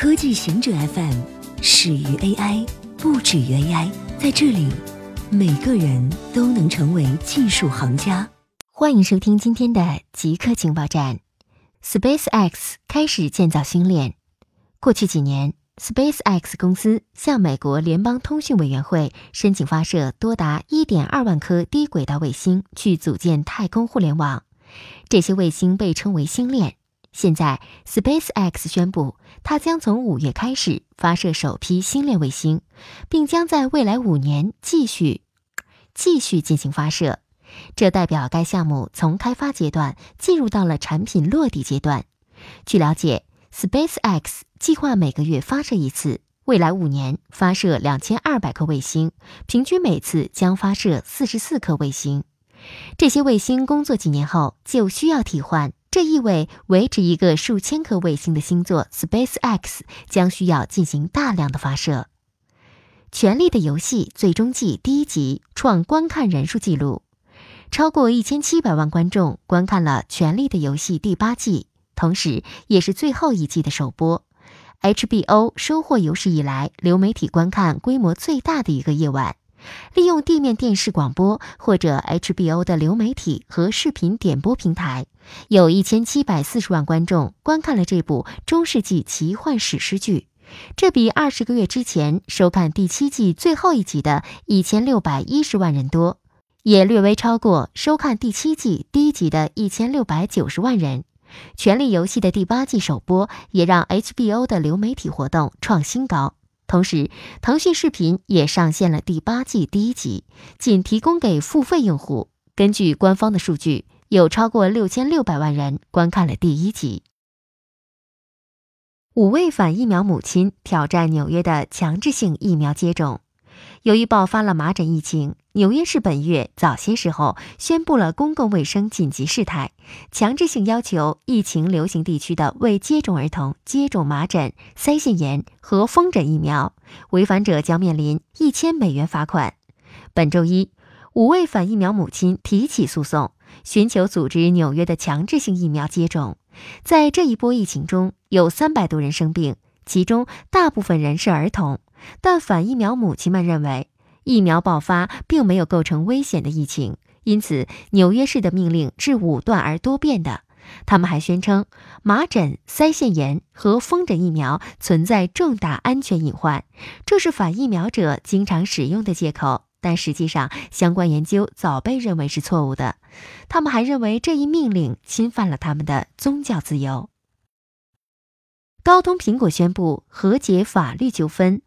科技行者 FM 始于 AI，不止于 AI。在这里，每个人都能成为技术行家。欢迎收听今天的极客情报站。SpaceX 开始建造星链。过去几年，SpaceX 公司向美国联邦通讯委员会申请发射多达1.2万颗低轨道卫星，去组建太空互联网。这些卫星被称为星链。现在，SpaceX 宣布，它将从五月开始发射首批星链卫星，并将在未来五年继续继续进行发射。这代表该项目从开发阶段进入到了产品落地阶段。据了解，SpaceX 计划每个月发射一次，未来五年发射两千二百颗卫星，平均每次将发射四十四颗卫星。这些卫星工作几年后就需要替换。这意味维持一个数千颗卫星的星座 SpaceX 将需要进行大量的发射。《权力的游戏》最终季第一集创观看人数纪录，超过一千七百万观众观看了《权力的游戏》第八季，同时也是最后一季的首播。HBO 收获有史以来流媒体观看规模最大的一个夜晚。利用地面电视广播或者 HBO 的流媒体和视频点播平台，有一千七百四十万观众观看了这部中世纪奇幻史诗剧，这比二十个月之前收看第七季最后一集的一千六百一十万人多，也略微超过收看第七季第一集的一千六百九十万人。《权力游戏》的第八季首播也让 HBO 的流媒体活动创新高。同时，腾讯视频也上线了第八季第一集，仅提供给付费用户。根据官方的数据，有超过六千六百万人观看了第一集。五位反疫苗母亲挑战纽约的强制性疫苗接种。由于爆发了麻疹疫情，纽约市本月早些时候宣布了公共卫生紧急事态，强制性要求疫情流行地区的未接种儿童接种麻疹、腮腺炎和风疹疫苗，违反者将面临一千美元罚款。本周一，五位反疫苗母亲提起诉讼，寻求阻止纽约的强制性疫苗接种。在这一波疫情中，有三百多人生病，其中大部分人是儿童。但反疫苗母亲们认为，疫苗爆发并没有构成危险的疫情，因此纽约市的命令是武断而多变的。他们还宣称，麻疹、腮腺炎和风疹疫苗存在重大安全隐患，这是反疫苗者经常使用的借口。但实际上，相关研究早被认为是错误的。他们还认为这一命令侵犯了他们的宗教自由。高通苹果宣布和解法律纠纷。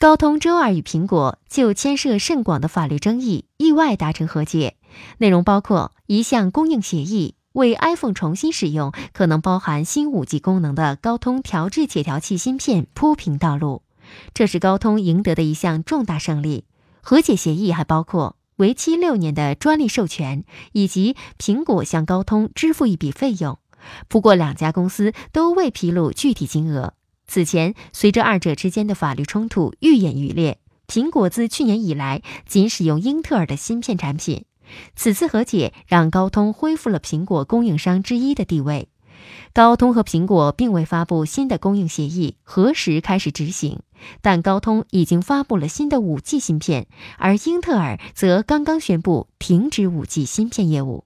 高通周二与苹果就牵涉甚广的法律争议意外达成和解，内容包括一项供应协议，为 iPhone 重新使用可能包含新 5G 功能的高通调制解调器芯片铺平道路。这是高通赢得的一项重大胜利。和解协议还包括为期六年的专利授权，以及苹果向高通支付一笔费用。不过，两家公司都未披露具体金额。此前，随着二者之间的法律冲突愈演愈烈，苹果自去年以来仅使用英特尔的芯片产品。此次和解让高通恢复了苹果供应商之一的地位。高通和苹果并未发布新的供应协议何时开始执行，但高通已经发布了新的 5G 芯片，而英特尔则刚刚宣布停止 5G 芯片业务。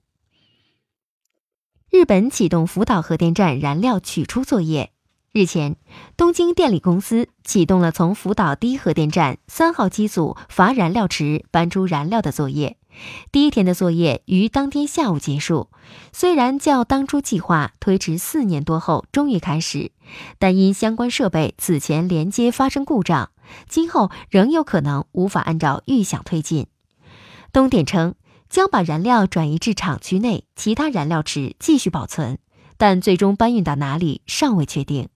日本启动福岛核电站燃料取出作业。日前，东京电力公司启动了从福岛第一核电站三号机组乏燃料池搬出燃料的作业。第一天的作业于当天下午结束，虽然较当初计划推迟四年多后终于开始，但因相关设备此前连接发生故障，今后仍有可能无法按照预想推进。东电称将把燃料转移至厂区内其他燃料池继续保存。但最终搬运到哪里尚未确定，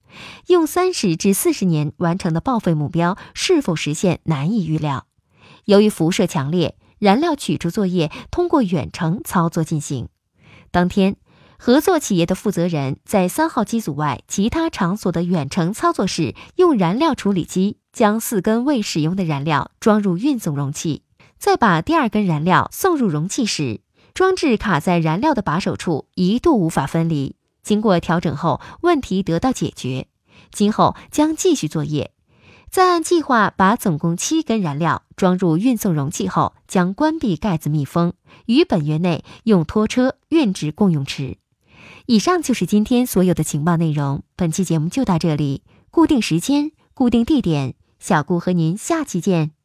用三十至四十年完成的报废目标是否实现难以预料。由于辐射强烈，燃料取出作业通过远程操作进行。当天，合作企业的负责人在三号机组外其他场所的远程操作室，用燃料处理机将四根未使用的燃料装入运送容器，再把第二根燃料送入容器时，装置卡在燃料的把手处，一度无法分离。经过调整后，问题得到解决。今后将继续作业。在按计划把总共七根燃料装入运送容器后，将关闭盖子密封，于本月内用拖车运至共用池。以上就是今天所有的情报内容。本期节目就到这里，固定时间，固定地点，小顾和您下期见。